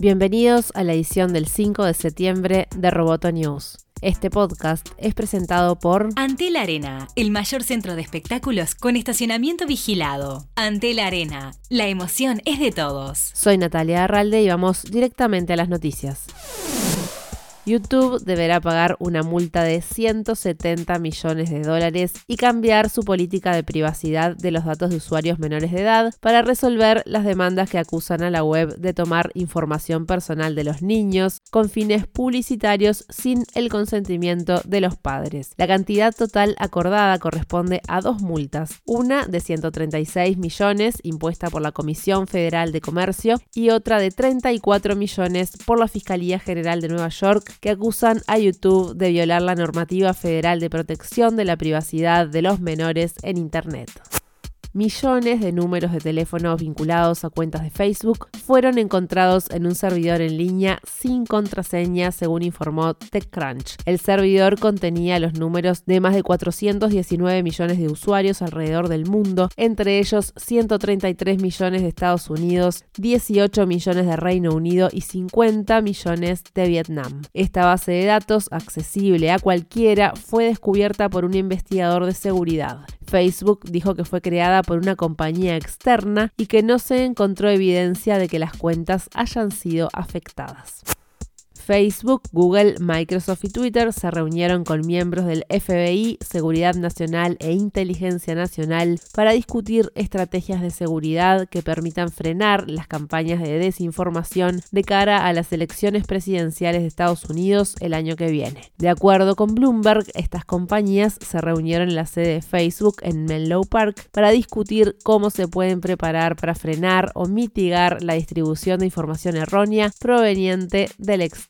Bienvenidos a la edición del 5 de septiembre de Roboto News. Este podcast es presentado por Antel Arena, el mayor centro de espectáculos con estacionamiento vigilado. Antel Arena, la emoción es de todos. Soy Natalia Arralde y vamos directamente a las noticias. YouTube deberá pagar una multa de 170 millones de dólares y cambiar su política de privacidad de los datos de usuarios menores de edad para resolver las demandas que acusan a la web de tomar información personal de los niños con fines publicitarios sin el consentimiento de los padres. La cantidad total acordada corresponde a dos multas, una de 136 millones impuesta por la Comisión Federal de Comercio y otra de 34 millones por la Fiscalía General de Nueva York que acusan a YouTube de violar la normativa federal de protección de la privacidad de los menores en Internet millones de números de teléfono vinculados a cuentas de Facebook fueron encontrados en un servidor en línea sin contraseña, según informó TechCrunch. El servidor contenía los números de más de 419 millones de usuarios alrededor del mundo, entre ellos 133 millones de Estados Unidos, 18 millones de Reino Unido y 50 millones de Vietnam. Esta base de datos, accesible a cualquiera, fue descubierta por un investigador de seguridad. Facebook dijo que fue creada por una compañía externa y que no se encontró evidencia de que las cuentas hayan sido afectadas. Facebook, Google, Microsoft y Twitter se reunieron con miembros del FBI, Seguridad Nacional e Inteligencia Nacional para discutir estrategias de seguridad que permitan frenar las campañas de desinformación de cara a las elecciones presidenciales de Estados Unidos el año que viene. De acuerdo con Bloomberg, estas compañías se reunieron en la sede de Facebook en Menlo Park para discutir cómo se pueden preparar para frenar o mitigar la distribución de información errónea proveniente del exterior